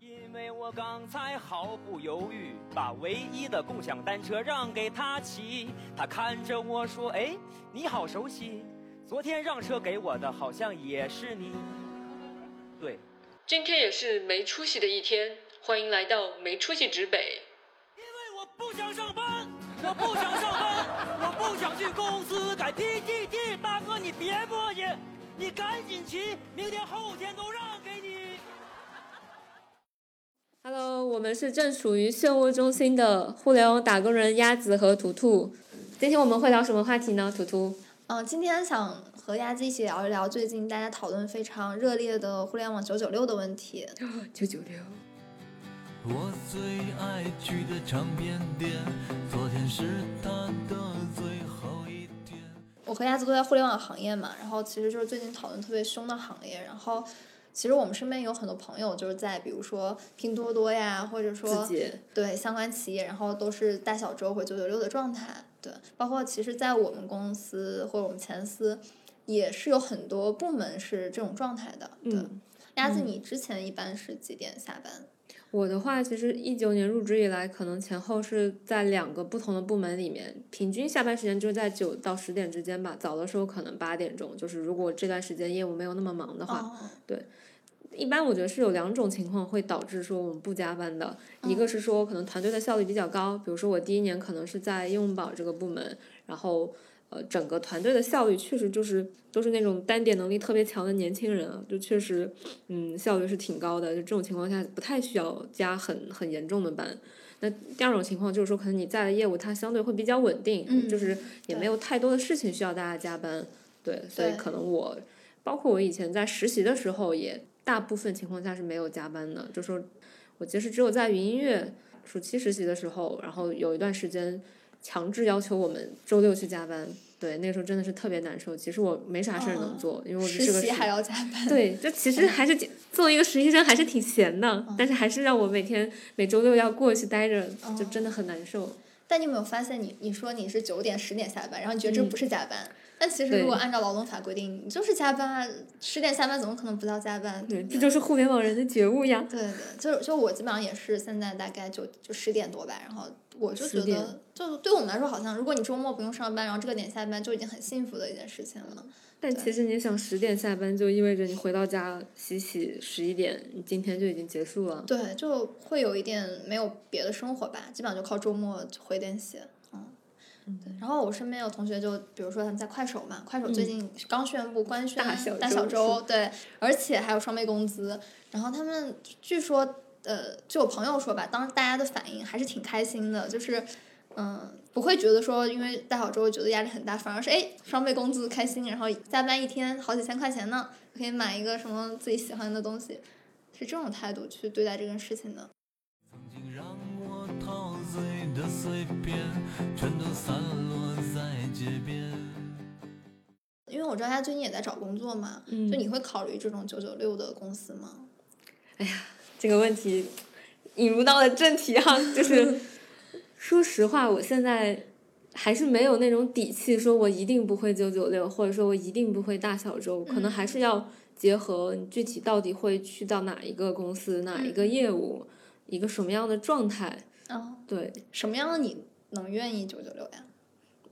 因为我刚才毫不犹豫把唯一的共享单车让给他骑，他看着我说：“哎，你好熟悉，昨天让车给我的好像也是你。”对，今天也是没出息的一天，欢迎来到没出息指北。因为我不想上班，我不想上班，我不想去公司改 PPT。大哥，你别磨叽，你赶紧骑，明天后天都让给你。Hello，我们是正处于漩涡中心的互联网打工人鸭子和图图。今天我们会聊什么话题呢？图图，嗯，今天想和鸭子一起聊一聊最近大家讨论非常热烈的互联网九九六的问题。九九六。我最爱去的唱片店，昨天是他的最后一天。我和鸭子都在互联网行业嘛，然后其实就是最近讨论特别凶的行业，然后其实我们身边有很多朋友就是在比如说拼多多呀，或者说对相关企业，然后都是大小周或九九六的状态。对，包括其实，在我们公司或者我们前司，也是有很多部门是这种状态的。对，嗯鸭子，你之前一般是几点下班？我的话，其实一九年入职以来，可能前后是在两个不同的部门里面，平均下班时间就在九到十点之间吧。早的时候可能八点钟，就是如果这段时间业务没有那么忙的话，哦，一般我觉得是有两种情况会导致说我们不加班的，一个是说可能团队的效率比较高，比如说我第一年可能是在应用宝这个部门，然后呃整个团队的效率确实就是都是那种单点能力特别强的年轻人啊，就确实嗯效率是挺高的，就这种情况下不太需要加很很严重的班。那第二种情况就是说，可能你在的业务它相对会比较稳定，嗯就是也没有太多的事情需要大家加班，对，所以可能我包括我以前在实习的时候，也大部分情况下是没有加班的。就说我其实只有在云音乐暑期实习的时候，然后有一段时间强制要求我们周六去加班，对，那个时候真的是特别难受。其实我没啥事儿能做，因为我是个实习还要加班。对，就其实还是挺作为一个实习生还是挺闲的，但是还是让我每天每周六要过去待着，就真的很难受。但你有没有发现你，你说你是九点十点下班，然后你觉得这嗯不是加班？但其实如果按照劳动法规定，你就是加班啊，十点下班怎么可能不叫加班？对，这就是互联网人的觉悟呀。对对，就就我基本上也是现在大概就就十点多吧，然后我就觉得，就对我们来说，好像如果你周末不用上班，然后这个点下班，就已经很幸福的一件事情了。但其实你想十点下班，就意味着你回到家洗洗，十一点你今天就已经结束了。对，就会有一点没有别的生活吧，基本上就靠周末回点血。嗯，对。然后我身边有同学就，比如说他们在快手嘛，快手最近刚宣布官宣大小大小周周，对，而且还有双倍工资。然后他们据说，呃，就我朋友说吧，当时大家的反应还是挺开心的，就是。嗯，不会觉得说因为大小周觉得压力很大，反而是哎双倍工资开心，然后加班一天好几千块钱呢，可以买一个什么自己喜欢的东西，是这种态度去对待这件事情的。的碎片，全都散落在街边。因为我知道他最近也在找工作嘛，嗯就你会考虑这种九九六的公司吗？哎呀这个问题引入到了正题哈，就是 说实话，我现在还是没有那种底气，说我一定不会九九六，或者说我一定不会大小周，可能还是要结合你具体到底会去到哪一个公司、哪一个业务、一个什么样的状态。啊、对什么样的你能愿意九九六呀？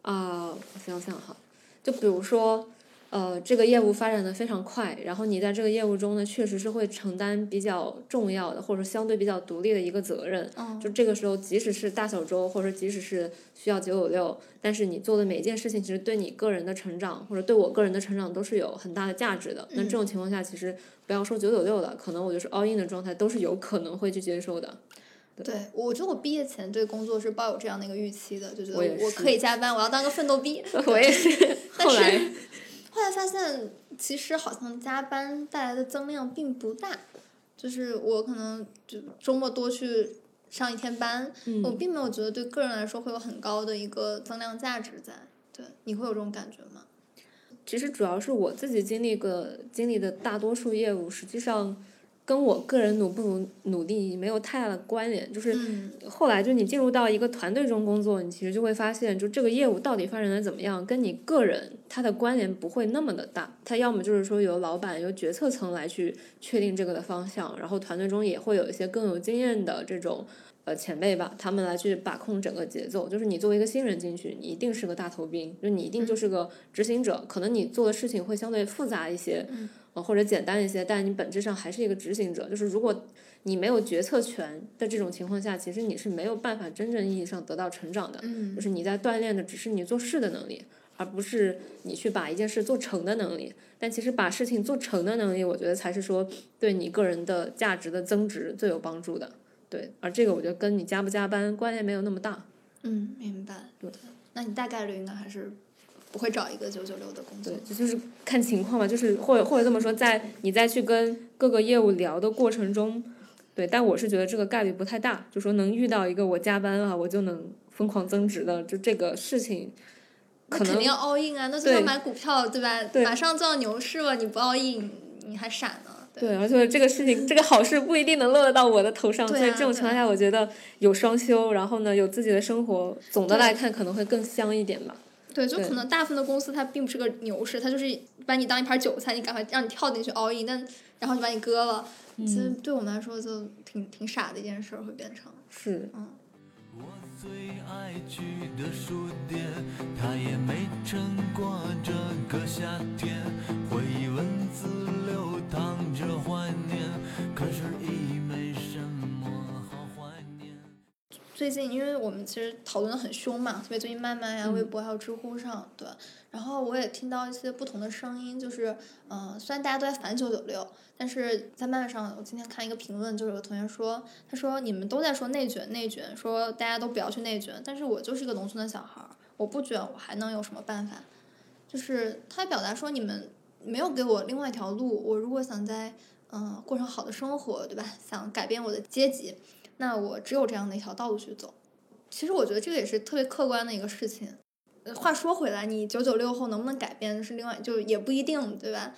啊、我想想哈，就比如说。呃，这个业务发展的非常快，然后你在这个业务中呢，确实是会承担比较重要的，或者相对比较独立的一个责任。嗯就这个时候，即使是大小周，或者即使是需要九九六，但是你做的每一件事情，其实对你个人的成长，或者对我个人的成长，都是有很大的价值的。那这种情况下，其实不要说九九六了，可能我就是 all in 的状态，都是有可能会去接受的。对，我觉得我毕业前对工作是抱有这样的一个预期的，就觉得我我可以加班，我要当个奋斗逼。我也是，但是后来后来发现，其实好像加班带来的增量并不大，就是我可能就周末多去上一天班，我并没有觉得对个人来说会有很高的一个增量价值在。对，你会有这种感觉吗？其实主要是我自己经历个经历的大多数业务，实际上跟我个人努不努努力没有太大的关联，就是嗯后来就你进入到一个团队中工作，你其实就会发现，就这个业务到底发展的怎么样，跟你个人它的关联不会那么的大。它要么就是说由老板、由决策层来去确定这个的方向，然后团队中也会有一些更有经验的这种呃前辈吧，他们来去把控整个节奏。就是你作为一个新人进去，你一定是个大头兵，就你一定就是个执行者，可能你做的事情会相对复杂一些，呃或者简单一些，但你本质上还是一个执行者。就是如果你没有决策权的这种情况下，其实你是没有办法真正意义上得到成长的。嗯就是你在锻炼的只是你做事的能力，而不是你去把一件事做成的能力。但其实把事情做成的能力，我觉得才是说对你个人的价值的增值最有帮助的。对，而这个我觉得跟你加不加班关联没有那么大。嗯，明白。对，那你大概率应该还是不会找一个九九六的工作对。，这就是看情况吧，就是或者或者这么说，在你再去跟各个业务聊的过程中，对，但我是觉得这个概率不太大，就说能遇到一个我加班啊我就能疯狂增值的，就这个事情，可能肯定要 all in 啊！那就像买股票，对吧？对马上就要牛市了，你不 all in，你还傻呢。对对，而且这个事情，这个好事不一定能落得到我的头上，所以这种情况下，我觉得有双休，然后呢有自己的生活，总的来看可能会更香一点吧。对，就可能大部分的公司它并不是个牛市，它就是把你当一盘韭菜，你赶快让你跳进去 all in，但然后就把你割了。其实嗯对我们来说就挺挺傻的一件事儿，会变成。是，我最爱去的书店，它也没撑过这个夏天。回忆文字最近，因为我们其实讨论的很凶嘛，特别最近慢慢呀、嗯微博还有知乎上，对。然后我也听到一些不同的声音，就是，呃，虽然大家都在反九九六，但是在慢慢上，我今天看一个评论，就是有个同学说，他说你们都在说内卷内卷，说大家都不要去内卷，但是我就是一个农村的小孩儿，我不卷，我还能有什么办法？就是他表达说你们没有给我另外一条路，我如果想在嗯、呃过上好的生活，对吧？想改变我的阶级，那我只有这样的一条道路去走。其实我觉得这个也是特别客观的一个事情。话说回来，你九九六后能不能改变是另外，就也不一定，对吧？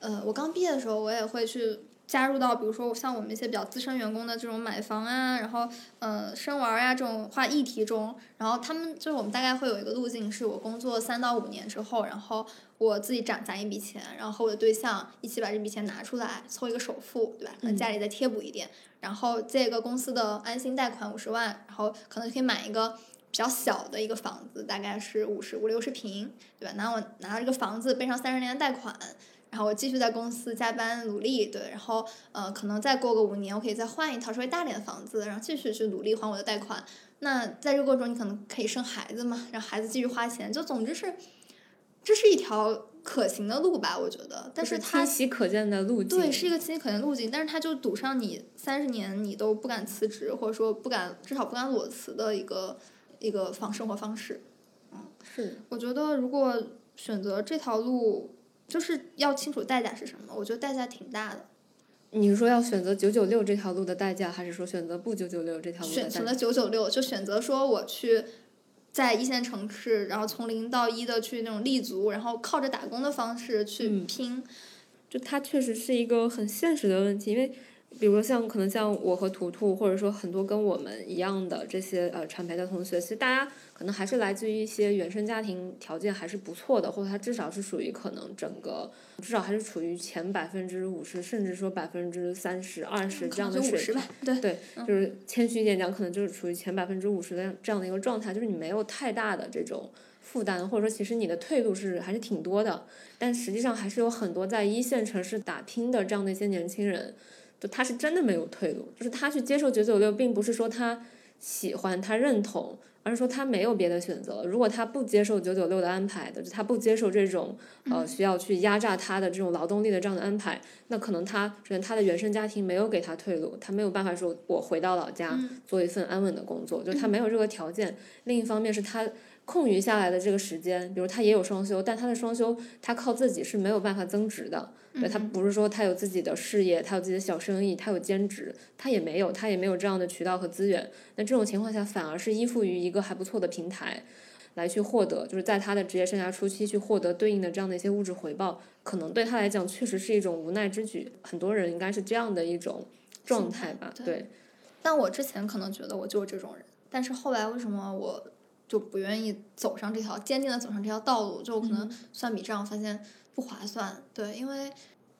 呃，我刚毕业的时候，我也会去加入到，比如说像我们一些比较资深员工的这种买房啊，然后呃生娃呀、这种话议题中，然后他们就是我们大概会有一个路径，是我工作三到五年之后，然后我自己攒攒一笔钱，然后和我的对象一起把这笔钱拿出来，凑一个首付，对吧？可能家里再贴补一点，然后借个公司的安心贷款五十万，然后可能可以买一个比较小的一个房子，大概是五十五六十平，对吧？拿我拿到这个房子背上三十年的贷款，然后我继续在公司加班努力，对，然后呃，可能再过个五年，我可以再换一套稍微大点的房子，然后继续去努力还我的贷款。那在这个过程中，你可能可以生孩子嘛，让孩子继续花钱，就总之是，这是一条可行的路吧，我觉得。但是它清晰可见的路径。对，是一个清晰可见的路径，但是它就堵上你三十年你都不敢辞职，或者说不敢至少不敢裸辞的一个一个方生活方式。嗯是我觉得如果选择这条路，就是要清楚代价是什么。我觉得代价挺大的。你是说要选择九九六这条路的代价，还是说选择不九九六这条路的代价？选选择九九六，就选择说我去在一线城市，然后从零到一的去那种立足，然后靠着打工的方式去嗯拼。就它确实是一个很现实的问题，因为比如说像可能像我和图图，或者说很多跟我们一样的这些呃传媒的同学，其实大家可能还是来自于一些原生家庭条件还是不错的，或者他至少是属于可能整个至少还是处于前百分之五十，甚至说百分之三十、二十这样的水平对，就是谦虚一点讲，可能就是处于前百分之五十的这样的一个状态，就是你没有太大的这种负担，或者说其实你的退路是还是挺多的，但实际上还是有很多在一线城市打拼的这样的一些年轻人，就他是真的没有退路，就是他去接受九九六，并不是说他喜欢他认同。而是说他没有别的选择，如果他不接受九九六的安排的，就他不接受这种呃需要去压榨他的这种劳动力的这样的安排，那可能他首先他的原生家庭没有给他退路，他没有办法说我回到老家做一份安稳的工作，就是他没有这个条件。另一方面是他空余下来的这个时间，比如他也有双休，但他的双休他靠自己是没有办法增值的。对他不是说他有自己的事业，他有自己的小生意，他有兼职，他也没有，他也没有这样的渠道和资源。那这种情况下，反而是依附于一个还不错的平台。来去获得，就是在他的职业生涯初期去获得对应的这样的一些物质回报，可能对他来讲确实是一种无奈之举。很多人应该是这样的一种状态吧？对对，但我之前可能觉得我就是这种人，但是后来为什么我就不愿意走上这条坚定的走上这条道路？就我可能算笔账发现不划算，对，因为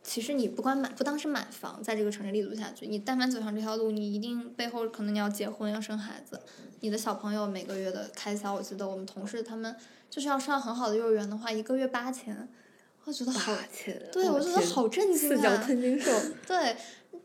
其实你不管买不当是买房，在这个城市立足下去，你但凡走上这条路，你一定背后可能你要结婚要生孩子，你的小朋友每个月的开销，我记得我们同事他们就是要上很好的幼儿园的话，一个月八千，我觉得好，钱，对我觉得好震惊四脚金兽。对，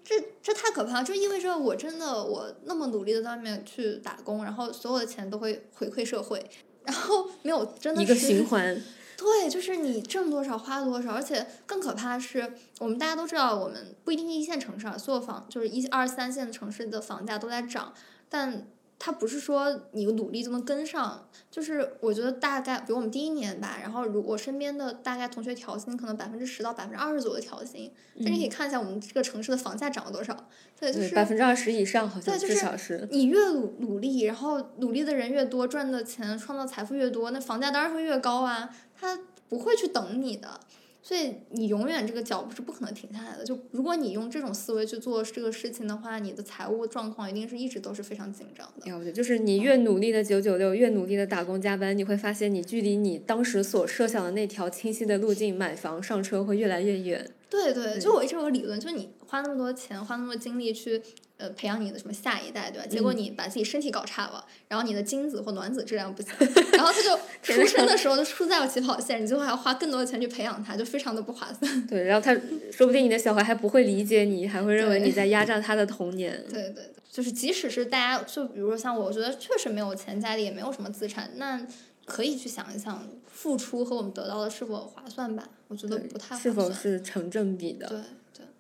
这这太可怕了，就意味着我真的我那么努力的在外面去打工，然后所有的钱都会回馈社会，然后没有真的一个循环，对，就是你挣多少花多少，而且更可怕的是，我们大家都知道，我们不一定一线城市啊，所有房就是一二三线城市的房价都在涨，但它不是说你努力就能跟上，就是我觉得大概，比如我们第一年吧，然后如我身边的大概同学调薪可能百分之十到百分之二十左右的调薪，但你可以看一下我们这个城市的房价涨了多少，对，就，是百分之二十以上好像对，就至是少是。你越努努力，然后努力的人越多，赚的钱、创造财富越多，那房价当然会越高啊。他不会去等你的，所以你永远这个脚步是不可能停下来的。就如果你用这种思维去做这个事情的话，你的财务状况一定是一直都是非常紧张的。了解，就是你越努力的九九六，越努力的打工加班，你会发现你距离你当时所设想的那条清晰的路径，买房上车会越来越远。对对，就我一直有个理论，就是你花那么多钱，花那么多精力去呃培养你的什么下一代，对吧？结果你把自己身体搞差了，然后你的精子或卵子质量不行，然后他就 出生的时候就输在了起跑线，你最后还要花更多的钱去培养他，就非常的不划算。对，然后他 说不定你的小孩还不会理解你，还会认为你在压榨他的童年。对对对，就是即使是大家，就比如说像我，我觉得确实没有钱，家里也没有什么资产，那可以去想一想，付出和我们得到的是否划算吧？我觉得不太划是否算。是成正比的？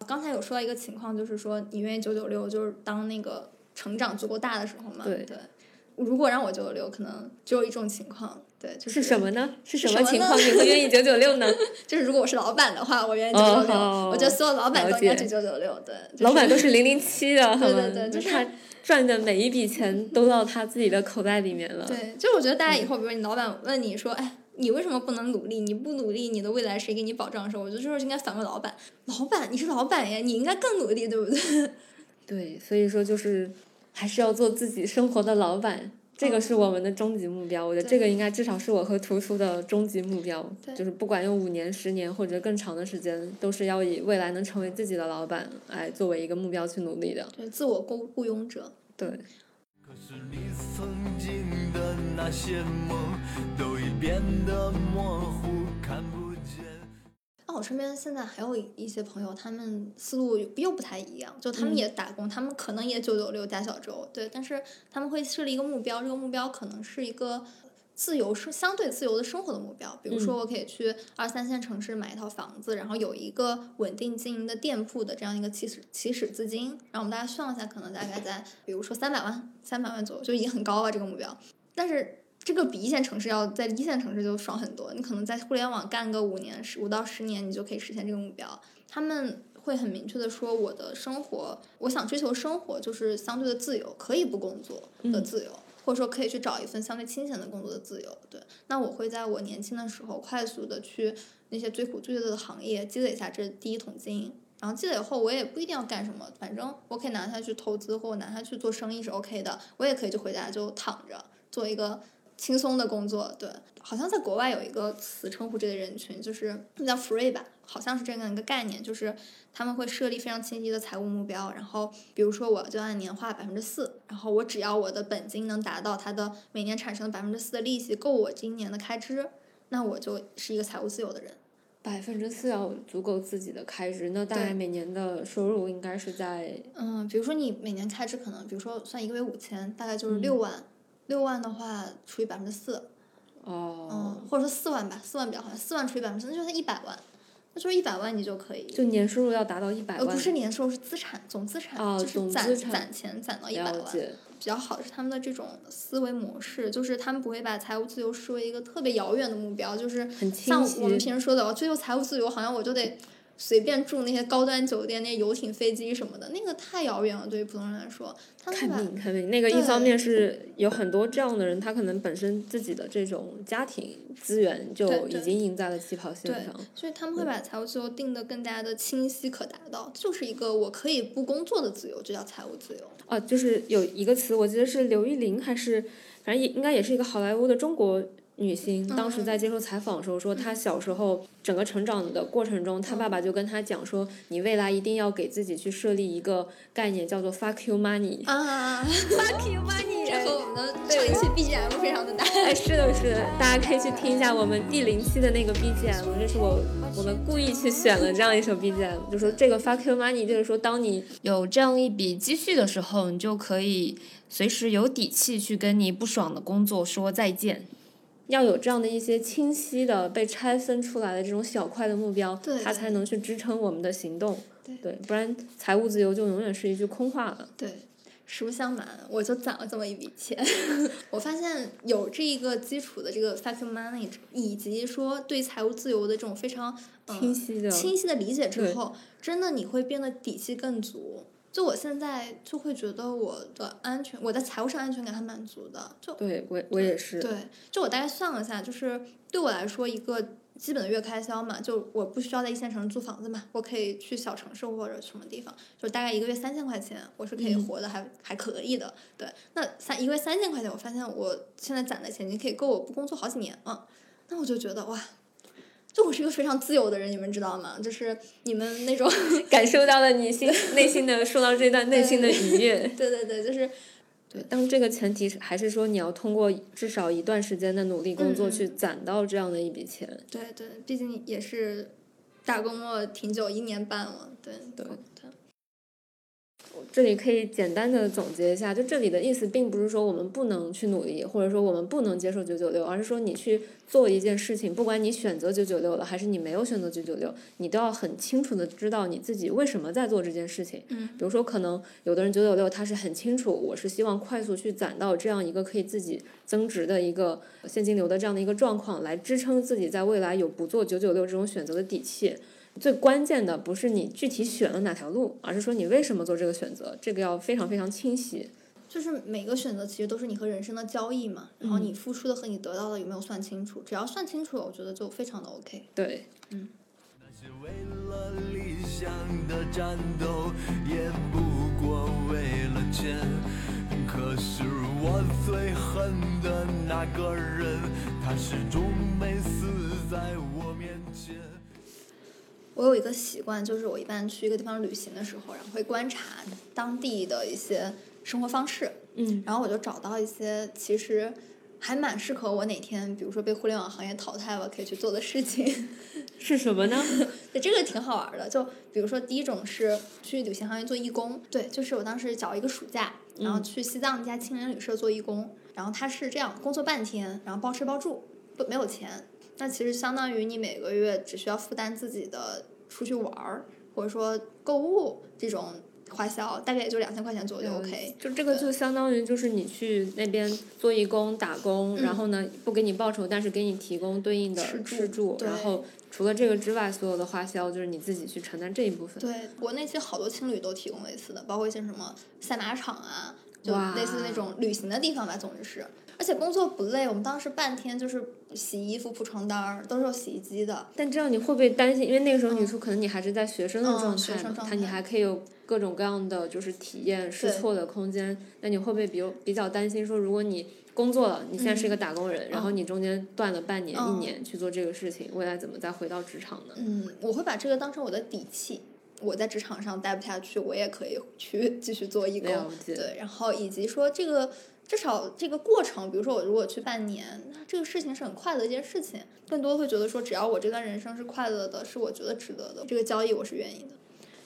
刚才有说到一个情况，就是说你愿意九九六，就是当那个成长足够大的时候嘛。对对。如果让我九九六，可能只有一种情况，对，就是什么呢？是什什么情况你会愿意九九六呢？就是如果我是老板的话，我愿意九九六。哦我觉得所有老板都应该九九六，对。就是老板都是零零七的，对？对对就是他赚的每一笔钱都到他自己的口袋里面了。对，就我觉得大家以后，比如你老板问你说，哎，你为什么不能努力？你不努力，你的未来谁给你保障的时候，我觉得这时候应该反问老板，老板，你是老板呀，你应该更努力，对不对？对，所以说就是还是要做自己生活的老板，这个是我们的终极目标。我觉得这个应该至少是我和图图的终极目标，就是不管用五年、十年或者更长的时间，都是要以未来能成为自己的老板来作为一个目标去努力的。对，自我雇雇佣者。对，可是你曾经的那些梦，都已变得模糊，看不见。那我身边现在还有一一些朋友，他们思路又又不太一样，就他们也打工，他们可能也九九六加小周，对，但是他们会设立一个目标，这个目标可能是一个自由生相对自由的生活的目标，比如说我可以去二三线城市买一套房子，然后有一个稳定经营的店铺的这样一个起始起始资金，然后我们大家算一下，可能大概在比如说三百万三百万左右，就已经很高了这个目标，但是。这个比一线城市要在一线城市就爽很多，你可能在互联网干个五年、十五到十年，你就可以实现这个目标。他们会很明确的说，我的生活，我想追求生活就是相对的自由，可以不工作的自由，或者说可以去找一份相对清闲的工作的自由。对，那我会在我年轻的时候快速的去那些最苦最累的行业积累一下这第一桶金。然后积累后，我也不一定要干什么，反正我可以拿它去投资，或者拿它去做生意是 OK 的。我也可以就回家就躺着做一个轻松的工作，对，好像在国外有一个词称呼这类人群，就是叫 free 吧，好像是这样一个概念，就是他们会设立非常清晰的财务目标，然后比如说我就按年化百分之四，然后我只要我的本金能达到它的每年产生的百分之四的利息够我今年的开支，那我就是一个财务自由的人。百分之四要足够自己的开支，那大概每年的收入应该是在嗯，比如说你每年开支可能，比如说算一个月五千，大概就是嗯。六万，六万的话除以百分之四，哦，嗯，或者说四万吧，四万比较好，四万除以百分之四，那就是一百万，那就是一百万你就可以。就年收入要达到一百呃，万，不是年收入，是资产，总资产，哦就是攒攒钱攒到一百万。比较好的是他们的这种思维模式，就是他们不会把财务自由视为一个特别遥远的目标，就是像我们平时说的，我追求财务自由，好像我就得随便住那些高端酒店、那些游艇、飞机什么的，那个太遥远了，对于普通人来说。看病看病，那个一方面是有很多这样的人，他可能本身自己的这种家庭资源就已经赢在了起跑线上。所以他们会把财务自由定的更加的清晰可达到，就是一个我可以不工作的自由，这叫财务自由。哦，就是有一个词，我记得是刘玉玲还是，反正也应该也是一个好莱坞的中国女星，当时在接受采访的时候说，她小时候整个成长的过程中，她爸爸就跟她讲说，你未来一定要给自己去设立一个概念，叫做 fuck you money。啊，fuck you money，这和我们的上一期 BGM 非常的搭。哎，是的，是的，大家可以去听一下我们第零期的那个 BGM，这是我我们故意去选了这样一首 BGM，就说这个 fuck you money，就是说当你有这样一笔积蓄的时候，你就可以随时有底气去跟你不爽的工作说再见。要有这样的一些清晰的被拆分出来的这种小块的目标，对它才能去支撑我们的行动。对不然财务自由就永远是一句空话了。对，实不相瞒，我就攒了这么一笔钱。我发现有这一个基础的这个 fuck you money，以及说对财务自由的这种非常、呃、清晰的清晰的理解之后，真的你会变得底气更足。就我现在就会觉得我的安全，我在财务上安全感还蛮足的。就对我我也是。对，就我大概算了一下，就是对我来说一个基本的月开销嘛，就我不需要在一线城市租房子嘛，我可以去小城市或者什么地方，就大概一个月三千块钱，我是可以嗯活的还、还可以的。对，那三一个月三千块钱，我发现我现在攒的钱已经可以够我不工作好几年了，那我就觉得哇。就我是一个非常自由的人，你们知道吗？就是你们那种 感受到了你心内心的说到这段内心的愉悦。对对对，就是对，但这个前提是还是说你要通过至少一段时间的努力工作去攒到这样的一笔钱。对对，毕竟也是打工了挺久，一年半了，对对对这里可以简单的总结一下，就这里的意思并不是说我们不能去努力，或者说我们不能接受九九六，而是说你去做一件事情，不管你选择九九六了，还是你没有选择九九六，你都要很清楚的知道你自己为什么在做这件事情。嗯比如说，可能有的人九九六他是很清楚，我是希望快速去攒到这样一个可以自己增值的一个现金流的这样的一个状况，来支撑自己在未来有不做九九六这种选择的底气。最关键的不是你具体选了哪条路，而是说你为什么做这个选择，这个要非常非常清晰。就是每个选择其实都是你和人生的交易嘛，然后你付出的和你得到的有没有算清楚？只要算清楚了，我觉得就非常的 OK。对，那些为了理想的战斗，也不过为了钱。可是我最恨的那个人，他始终没死在我面前。我有一个习惯，就是我一般去一个地方旅行的时候，然后会观察当地的一些生活方式，嗯，然后我就找到一些其实还蛮适合我哪天，比如说被互联网行业淘汰了可以去做的事情。是什么呢？对，这个挺好玩儿的。就比如说，第一种是去旅行行业做义工，对，就是我当时找一个暑假，然后去西藏一家青年旅社做义工，然后他是这样，工作半天，然后包吃包住，不没有钱。那其实相当于你每个月只需要负担自己的出去玩儿，或者说购物这种花销，大概也就两千块钱左右就 OK。就这个就相当于就是你去那边做义工打工，然后呢不给你报酬，但是给你提供对应的吃住，对然后除了这个之外，所有的花销就是你自己去承担这一部分。对，国内其实好多青旅都提供类似的，包括一些什么赛马场啊，就类似那种旅行的地方吧，总之是。而且工作不累，我们当时半天就是洗衣服、铺床单儿，都是有洗衣机的。但这样你会不会担心？因为那个时候你说可能你还是在学生的嗯状态你还可以有各种各样的就是体验试错的空间。那你会不会比如比较担心说，如果你工作了，你现在是一个打工人，然后你中间断了半年、嗯一年去做这个事情，未来怎么再回到职场呢？嗯，我会把这个当成我的底气。我在职场上待不下去，我也可以去 继续做义工对，然后以及说这个至少这个过程，比如说我如果去半年，那这个事情是很快乐的一件事情。更多会觉得说，只要我这段人生是快乐的，是我觉得值得的，这个交易我是愿意的。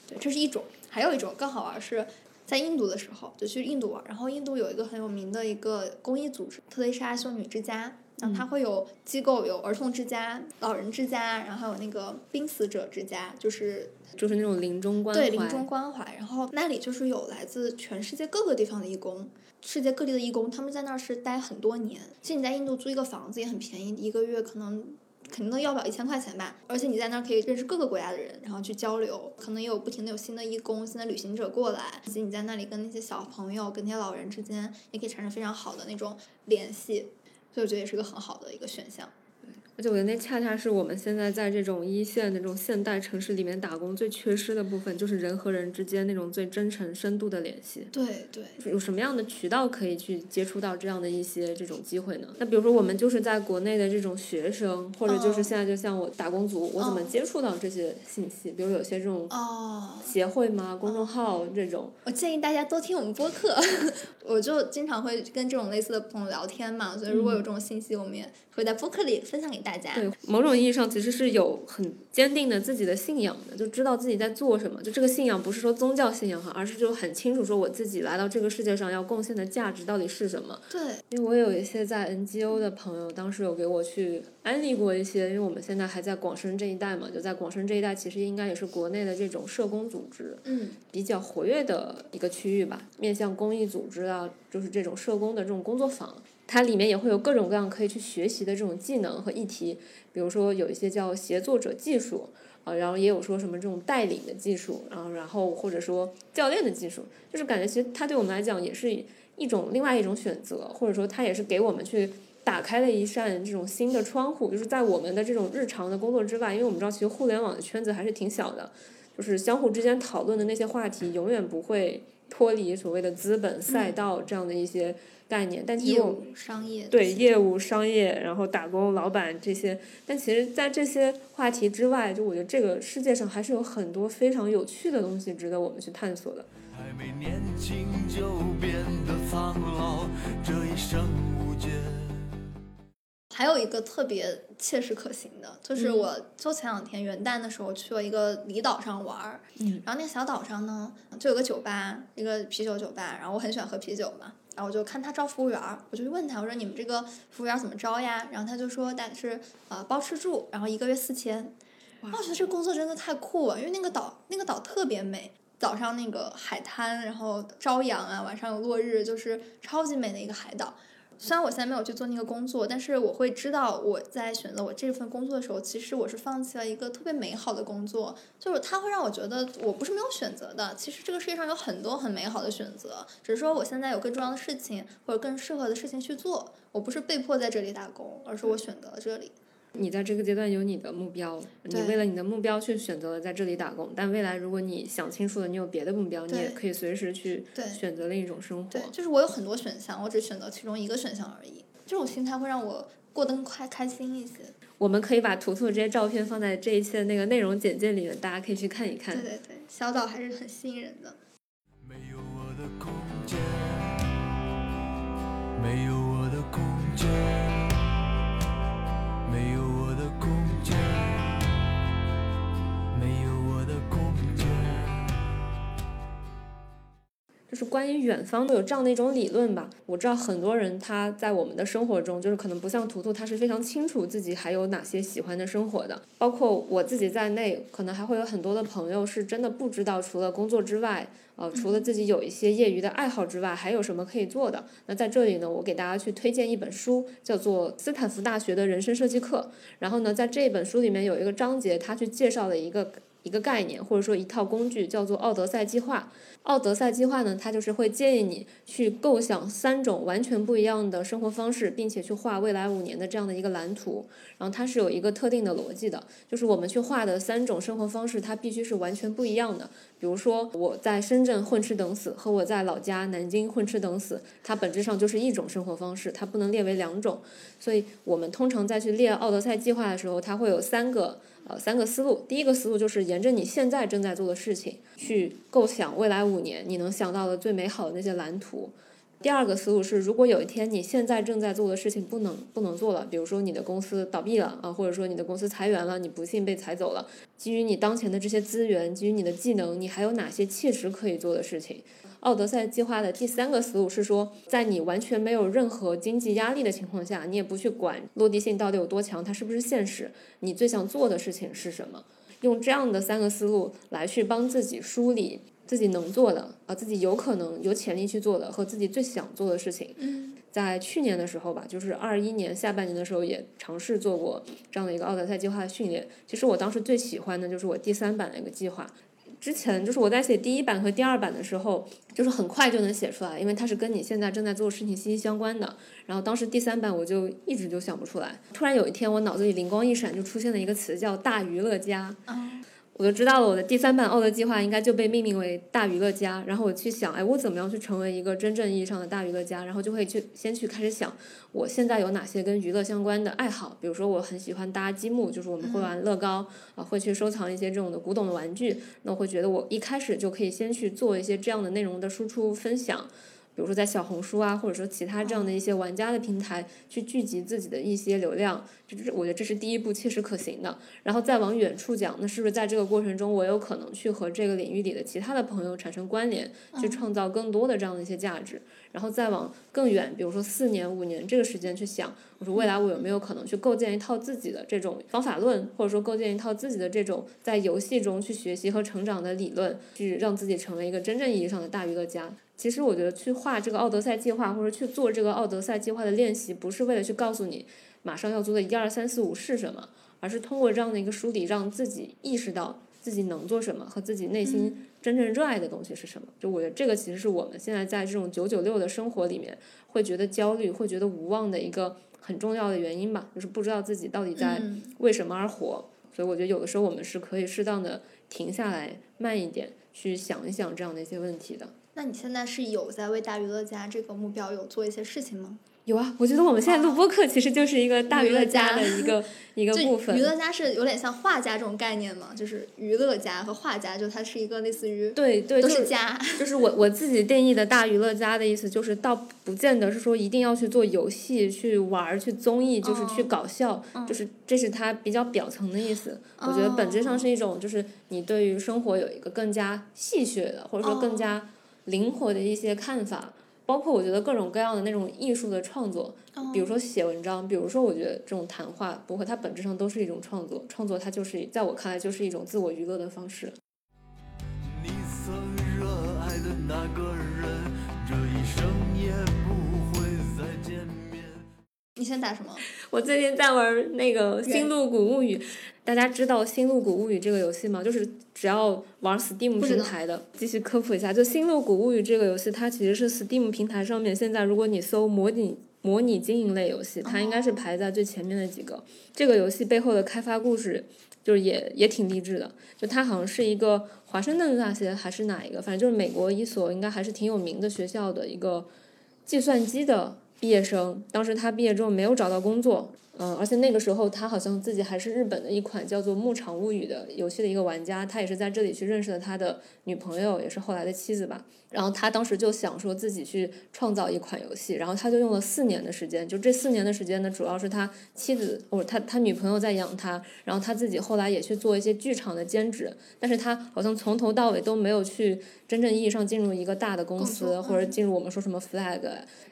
对，这是一种。还有一种更好玩儿是。在印度的时候，就去印度玩儿，然后印度有一个很有名的一个公益组织——特蕾莎修女之家，然后它会有机构，有儿童之家、老人之家，然后还有那个濒死者之家，就是就是那种临终关怀。对临终关怀。然后那里就是有来自全世界各个地方的义工，世界各地的义工，他们在那儿是待很多年。其实你在印度租一个房子也很便宜，一个月可能肯定都要不了一千块钱吧。而且你在那儿可以认识各个国家的人，然后去交流，可能也有不停的有新的义工、新的旅行者过来，以及你在那里跟那些小朋友、跟那些老人之间也可以产生非常好的那种联系，所以我觉得也是个很好的一个选项。而且我觉得那恰恰是我们现在在这种一线的这种现代城市里面打工最缺失的部分，就是人和人之间那种最真诚、深度的联系。对对，有什么样的渠道可以去接触到这样的一些这种机会呢？那比如说我们就是在国内的这种学生，或者就是哦现在就像我打工族，我怎么哦接触到这些信息？比如有些这种哦，协会吗？公众号这种，我建议大家多听我们播客，我就经常会跟这种类似的朋友聊天嘛，所以如果有这种信息，我们也会在播客里分享给大家。对，某种意义上其实是有很坚定的自己的信仰的，就知道自己在做什么。就这个信仰不是说宗教信仰哈，而是就很清楚说我自己来到这个世界上要贡献的价值到底是什么。对，因为我有一些在 NGO 的朋友，当时有给我去安利过一些，因为我们现在还在广深这一带嘛，就在广深这一带，其实应该也是国内的这种社工组织嗯比较活跃的一个区域吧，面向公益组织啊，就是这种社工的这种工作坊，它里面也会有各种各样可以去学习的这种技能和议题，比如说有一些叫协作者技术。啊，然后也有说什么这种带领的技术，然后然后或者说教练的技术，就是感觉其实它对我们来讲也是一种另外一种选择，或者说它也是给我们去打开了一扇这种新的窗户，就是在我们的这种日常的工作之外，因为我们知道其实互联网的圈子还是挺小的，就是相互之间讨论的那些话题永远不会脱离所谓的资本赛道这样的一些概念，但其实我业务、商业对业务、商业，然后打工、老板这些，但其实，在这些话题之外，就我觉得这个世界上还是有很多非常有趣的东西值得我们去探索的。还没年轻就变得苍老，这一生无解。还有一个特别切实可行的，就是嗯我就前两天元旦的时候去了一个离岛上玩儿，嗯然后那个小岛上呢，就有个酒吧，一个啤酒酒吧，然后我很喜欢喝啤酒嘛，然后我就看他招服务员，我就问他，我说你们这个服务员怎么招呀？然后他就说但是呃包吃住，然后一个月四千，然后我觉得这个工作真的太酷了，因为那个岛那个岛特别美。早上那个海滩，然后朝阳啊，晚上有落日，就是超级美的一个海岛。虽然我现在没有去做那个工作，但是我会知道我在选择我这份工作的时候，其实我是放弃了一个特别美好的工作，就是它会让我觉得我不是没有选择的。其实这个世界上有很多很美好的选择，只是说我现在有更重要的事情或者更适合的事情去做，我不是被迫在这里打工，而是我选择了这里。你在这个阶段有你的目标，你为了你的目标去选择了在这里打工，但未来如果你想清楚了，你有别的目标，你也可以随时去对选择另一种生活对。，就是我有很多选项，我只选择其中一个选项而已。这种心态会让我过得更快开心一些。我们可以把图图这些照片放在这一期的那个内容简介里面，大家可以去看一看对。对对，小岛还是很吸引人的。没有我的空间，没有我的空间，就是关于远方都有这样的一种理论吧。我知道很多人他在我们的生活中，就是可能不像图图，他是非常清楚自己还有哪些喜欢的生活的。包括我自己在内，可能还会有很多的朋友是真的不知道，除了工作之外，呃，除了自己有一些业余的爱好之外，还有什么可以做的。那在这里呢，我给大家去推荐一本书，叫做斯坦福大学的人生设计课。然后呢，在这本书里面有一个章节，他去介绍了一个一个概念或者说一套工具，叫做奥德赛计划。奥德赛计划呢，它就是会建议你去构想三种完全不一样的生活方式，并且去画未来五年的这样的一个蓝图。然后它是有一个特定的逻辑的，就是我们去画的三种生活方式，它必须是完全不一样的。比如说我在深圳混吃等死和我在老家南京混吃等死，它本质上就是一种生活方式，它不能列为两种。所以我们通常在去列奥德赛计划的时候，它会有三个呃三个思路。第一个思路就是沿着你现在正在做的事情去构想未来五年你能想到的最美好的那些蓝图。第二个思路是，如果有一天你现在正在做的事情不能不能做了，比如说你的公司倒闭了啊，或者说你的公司裁员了，你不幸被裁走了，基于你当前的这些资源，基于你的技能，你还有哪些切实可以做的事情？奥德赛计划的第三个思路是说，在你完全没有任何经济压力的情况下，你也不去管落地性到底有多强，它是不是现实，你最想做的事情是什么？用这样的三个思路来去帮自己梳理自己能做的啊，自己有可能有潜力去做的和自己最想做的事情。嗯在去年的时候吧，就是二一年下半年的时候，也尝试做过这样的一个奥德赛计划的训练。其实我当时最喜欢的就是我第三版的一个计划。之前就是我在写第一版和第二版的时候，就是很快就能写出来，因为它是跟你现在正在做事情息息相关的。然后当时第三版我就一直就想不出来，突然有一天我脑子里灵光一闪，就出现了一个词叫“大娱乐家”。我就知道了，我的第三版奥德计划应该就被命名为大娱乐家。然后我去想，哎，我怎么样去成为一个真正意义上的大娱乐家？然后就会去先去开始想，我现在有哪些跟娱乐相关的爱好？比如说，我很喜欢搭积木，就是我们会玩乐高啊，会去收藏一些这种的古董的玩具。那我会觉得，我一开始就可以先去做一些这样的内容的输出分享。比如说在小红书啊，或者说其他这样的一些玩家的平台，去聚集自己的一些流量，这是我觉得这是第一步切实可行的。然后再往远处讲，那是不是在这个过程中，我有可能去和这个领域里的其他的朋友产生关联，去创造更多的这样的一些价值？然后再往更远，比如说四年、五年这个时间去想，我说未来我有没有可能去构建一套自己的这种方法论，或者说构建一套自己的这种在游戏中去学习和成长的理论，去让自己成为一个真正意义上的大娱乐家。其实我觉得去画这个奥德赛计划，或者去做这个奥德赛计划的练习，不是为了去告诉你马上要做的一二三四五是什么，而是通过这样的一个梳理，让自己意识到自己能做什么和自己内心真正热爱的东西是什么。就我觉得这个其实是我们现在在这种九九六的生活里面会觉得焦虑、会觉得无望的一个很重要的原因吧，就是不知道自己到底在为什么而活。所以我觉得有的时候我们是可以适当的停下来，慢一点去想一想这样的一些问题的。那你现在是有在为大娱乐家这个目标有做一些事情吗？有啊，我觉得我们现在录播课其实就是一个大娱乐家的一个 一个部分。娱乐家是有点像画家这种概念嘛，就是娱乐家和画家，就它是一个类似于对对都是家。就是我我自己定义的大娱乐家的意思，就是倒不见得是说一定要去做游戏、去玩、去综艺，就是去搞笑，就是这是它比较表层的意思。我觉得本质上是一种，就是你对于生活有一个更加戏谑的，或者说更加。灵活的一些看法，包括我觉得各种各样的那种艺术的创作，比如说写文章，比如说我觉得这种谈话，不过它本质上都是一种创作，创作它就是在我看来就是一种自我娱乐的方式。你曾热爱的那个人，这一生也不会再见面。你现在打什么？我最近在玩那个《星露谷物语》，大家知道《星露谷物语》这个游戏吗？就是只要玩 Steam 平台的，继续科普一下，就《星露谷物语》这个游戏，它其实是 Steam 平台上面现在如果你搜模拟模拟经营类游戏，它应该是排在最前面的几个。这个游戏背后的开发故事，就是也也挺励志的。就它好像是一个华盛顿大学还是哪一个，反正就是美国一所应该还是挺有名的学校的一个计算机的。毕业生，当时他毕业之后没有找到工作，嗯，而且那个时候他好像自己还是日本的一款叫做《牧场物语》的游戏的一个玩家，他也是在这里去认识了他的女朋友，也是后来的妻子吧。然后他当时就想说自己去创造一款游戏，然后他就用了四年的时间，就这四年的时间呢，主要是他妻子或者他他女朋友在养他，然后他自己后来也去做一些剧场的兼职，但是他好像从头到尾都没有去真正意义上进入一个大的公司，或者进入我们说什么 flag。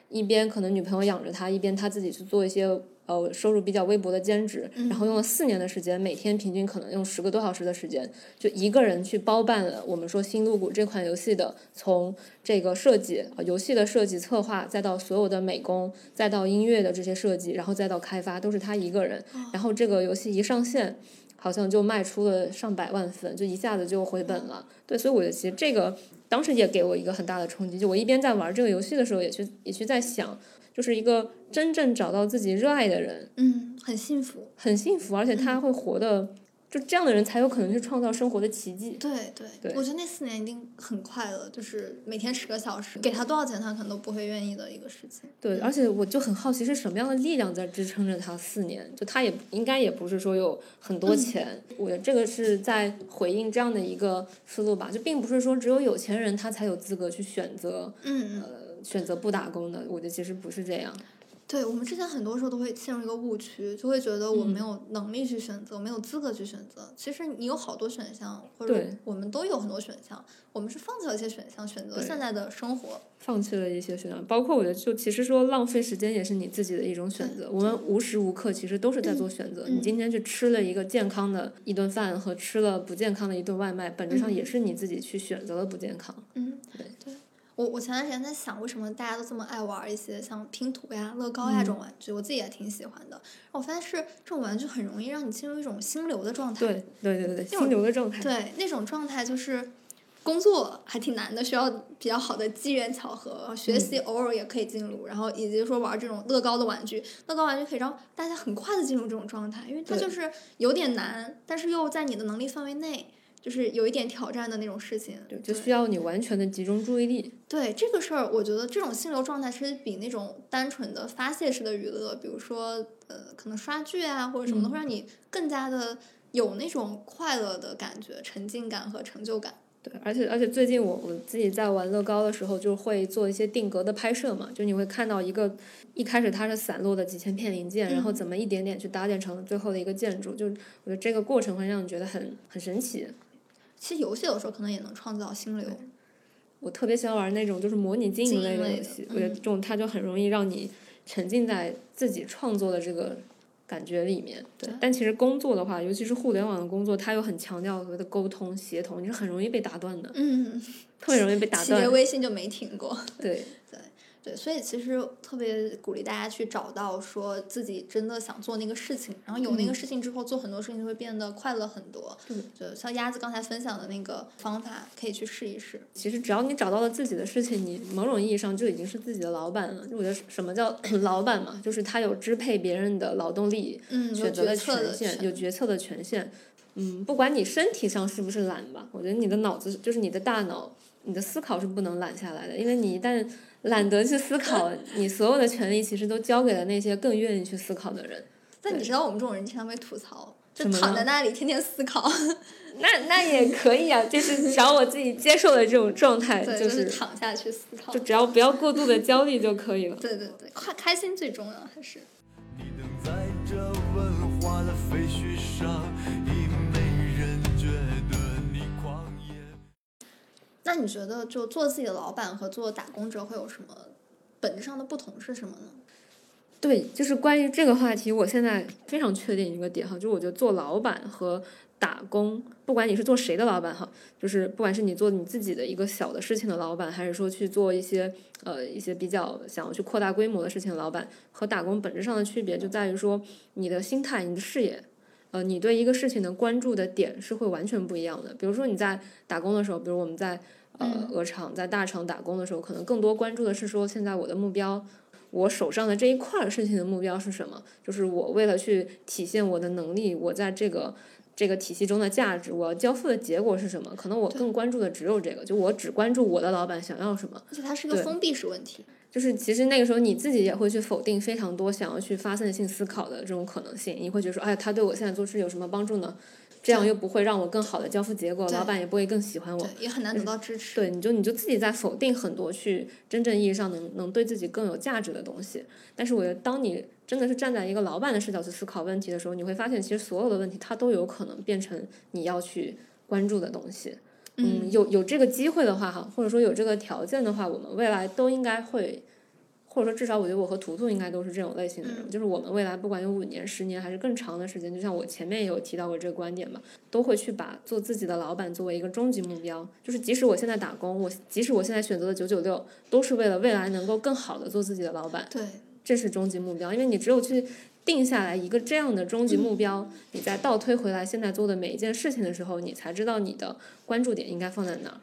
一边可能女朋友养着他，一边他自己去做一些呃收入比较微薄的兼职，然后用了四年的时间，每天平均可能用十个多小时的时间，就一个人去包办了我们说《新露谷》这款游戏的从这个设计、游戏的设计策划，再到所有的美工，再到音乐的这些设计，然后再到开发，都是他一个人。然后这个游戏一上线，好像就卖出了上百万份，就一下子就回本了。对，所以我觉得其实这个。当时也给我一个很大的冲击，就我一边在玩这个游戏的时候，也去也去在想，就是一个真正找到自己热爱的人，嗯，很幸福，很幸福，而且他会活的。就这样的人才有可能去创造生活的奇迹。对对，我觉得那四年一定很快乐，就是每天十个小时，给他多少钱他可能都不会愿意的一个事情。对，而且我就很好奇是什么样的力量在支撑着他四年？就他也应该也不是说有很多钱，我觉得这个是在回应这样的一个思路吧。就并不是说只有有钱人他才有资格去选择，嗯呃，选择不打工的。我觉得其实不是这样。对我们之前很多时候都会陷入一个误区，就会觉得我没有能力去选择，没有资格去选择。其实你有好多选项，或者我们都有很多选项，我们是放弃了一些选项，选择现在的生活。放弃了一些选项，包括我觉得，就其实说浪费时间也是你自己的一种选择。我们无时无刻其实都是在做选择。你今天去吃了一个健康的一顿饭和吃了不健康的一顿外卖，本质上也是你自己去选择了不健康。嗯，对。我我前段时间在想，为什么大家都这么爱玩一些像拼图呀、乐高呀这种玩具？我自己也挺喜欢的。我发现是这种玩具很容易让你进入一种心流的状态。对对对对，心流的状态。对，那种状态就是工作还挺难的，需要比较好的机缘巧合，学习偶尔也可以进入，然后以及说玩这种乐高的玩具，乐高玩具可以让大家很快的进入这种状态，因为它就是有点难，但是又在你的能力范围内，就是有一点挑战的那种事情。对，就需要你完全的集中注意力。对这个事儿，我觉得这种心流状态其实比那种单纯的发泄式的娱乐，比如说呃，可能刷剧啊或者什么的，嗯会让你更加的有那种快乐的感觉、沉浸感和成就感。对，而且而且最近我我自己在玩乐高的时候，就会做一些定格的拍摄嘛，就你会看到一个一开始它是散落的几千片零件，然后嗯怎么一点点去搭建成最后的一个建筑，就我觉得这个过程会让你觉得很很神奇。其实游戏有时候可能也能创造心流。我特别喜欢玩那种就是模拟经营类的游戏，我觉得嗯这种它就很容易让你沉浸在自己创作的这个感觉里面。对对，但其实工作的话，尤其是互联网的工作，它又很强调所谓的沟通协同，你是很容易被打断的，嗯，特别容易被打断。微信就没停过。对，对，所以其实特别鼓励大家去找到说自己真的想做那个事情，然后有那个嗯事情之后，做很多事情就会变得快乐很多。对就像鸭子刚才分享的那个方法，可以去试一试。其实只要你找到了自己的事情，你某种意义上就已经是自己的老板了。就我觉得什么叫 老板嘛，就是他有支配别人的劳动力，嗯，选择的权限，有决策的权限。嗯，不管你身体上是不是懒吧，我觉得你的脑子就是你的大脑，你的思考是不能懒下来的，因为你一旦懒得去思考，你所有的权利其实都交给了那些更愿意去思考的人。对但你知道我们这种人经常被吐槽，就躺在那里天天思考，那那也可以啊，就是只要我自己接受了这种状态，对，就是躺下去思考就。只要不要过度的焦虑就可以了。对对对，快开心最重要还是。你等在这文化的废那你觉得就做自己的老板和做打工者会有什么本质上的不同是什么呢？对，就是关于这个话题，我现在非常确定一个点哈，就我觉得做老板和打工，不管你是做谁的老板哈，就是不管是你做你自己的一个小的事情的老板，还是说去做一些呃一些比较想要去扩大规模的事情的老板，和打工本质上的区别就在于说你的心态、你的视野。呃，你对一个事情的关注的点是会完全不一样的。比如说你在打工的时候，比如我们在呃嗯鹅厂、在大厂打工的时候，可能更多关注的是说现在我的目标我手上的这一块儿事情的目标是什么？就是我为了去体现我的能力，我在这个这个体系中的价值，我要交付的结果是什么？可能我更关注的只有这个，就我只关注我的老板想要什么。而且它是一个封闭式问题。就是其实那个时候你自己也会去否定非常多想要去发散性思考的这种可能性，你会觉得说，哎，他对我现在做事有什么帮助呢？这样又不会让我更好的交付结果，老板也不会更喜欢我。，也很难得到支持。对，你就你就自己在否定很多去真正意义上能能对自己更有价值的东西。但是我觉得，当你真的是站在一个老板的视角去思考问题的时候，你会发现，其实所有的问题它都有可能变成你要去关注的东西。嗯，有有这个机会的话哈，或者说有这个条件的话，我们未来都应该会。或者说，至少我觉得我和图图应该都是这种类型的人，就是我们未来不管有五年、十年还是更长的时间，就像我前面也有提到过这个观点嘛，都会去把做自己的老板作为一个终极目标。就是即使我现在打工，我即使我现在选择了九九六，都是为了未来能够更好的做自己的老板，对，这是终极目标。因为你只有去定下来一个这样的终极目标，你再倒推回来现在做的每一件事情的时候，你才知道你的关注点应该放在哪儿。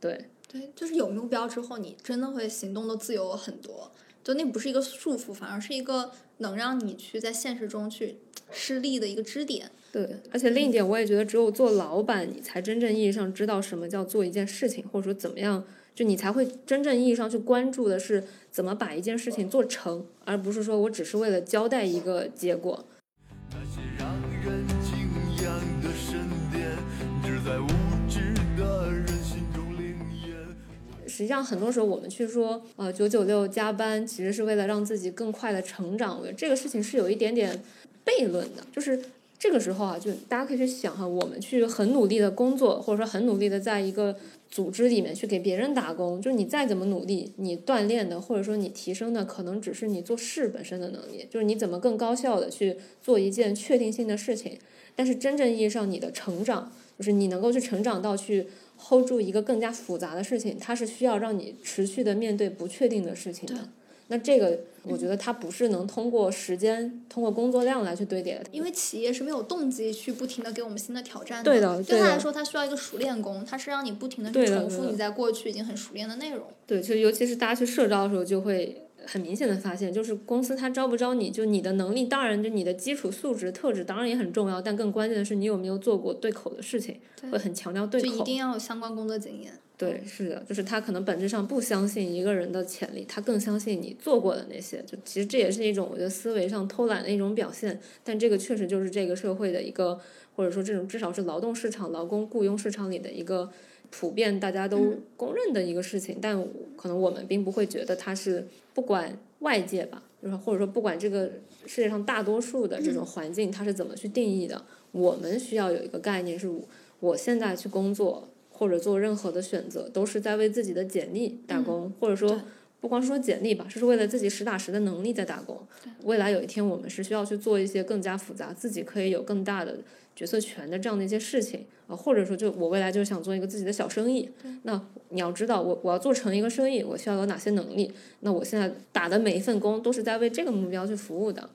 对，对，就是有目标之后，你真的会行动的自由很多。就那不是一个束缚，反而是一个能让你去在现实中去施力的一个支点。对，而且另一点，我也觉得只有做老板，你才真正意义上知道什么叫做一件事情，或者说怎么样，就你才会真正意义上去关注的是怎么把一件事情做成，而不是说我只是为了交代一个结果。实际上，很多时候我们去说，呃，九九六加班，其实是为了让自己更快的成长。我觉得这个事情是有一点点悖论的，就是这个时候啊，就大家可以去想哈，我们去很努力的工作，或者说很努力的在一个组织里面去给别人打工，就是你再怎么努力，你锻炼的或者说你提升的，可能只是你做事本身的能力，就是你怎么更高效的去做一件确定性的事情。但是真正意义上你的成长，就是你能够去成长到去 hold 住一个更加复杂的事情，它是需要让你持续的面对不确定的事情的。那这个，我觉得它不是能通过时间、通过工作量来去堆叠的。因为企业是没有动机去不停的给我们新的挑战对的对的对他来说，他需要一个熟练工，他是让你不停的去重复你在过去已经很熟练的内容。对，就尤其是大家去社招的时候，就会很明显的发现，就是公司它招不招你，就你的能力，当然就你的基础素质、特质当然也很重要，但更关键的是你有没有做过对口的事情，会很强调对口。就一定要有相关工作经验。对，是的，就是他可能本质上不相信一个人的潜力，他更相信你做过的那些。就其实这也是一种我觉得思维上偷懒的一种表现，但这个确实就是这个社会的一个，或者说这种至少是劳动市场、劳工雇佣市场里的一个普遍大家都公认的一个事情。但可能我们并不会觉得它是不管外界吧，就是或者说不管这个世界上大多数的这种环境它是怎么去定义的，我们需要有一个概念是，我现在去工作。或者做任何的选择，都是在为自己的简历打工，或者说不光是说简历吧，这是为了自己实打实的能力在打工。未来有一天，我们是需要去做一些更加复杂、自己可以有更大的决策权的这样的一些事情啊，或者说，就我未来就是想做一个自己的小生意。那你要知道，我我要做成一个生意，我需要有哪些能力？那我现在打的每一份工，都是在为这个目标去服务的。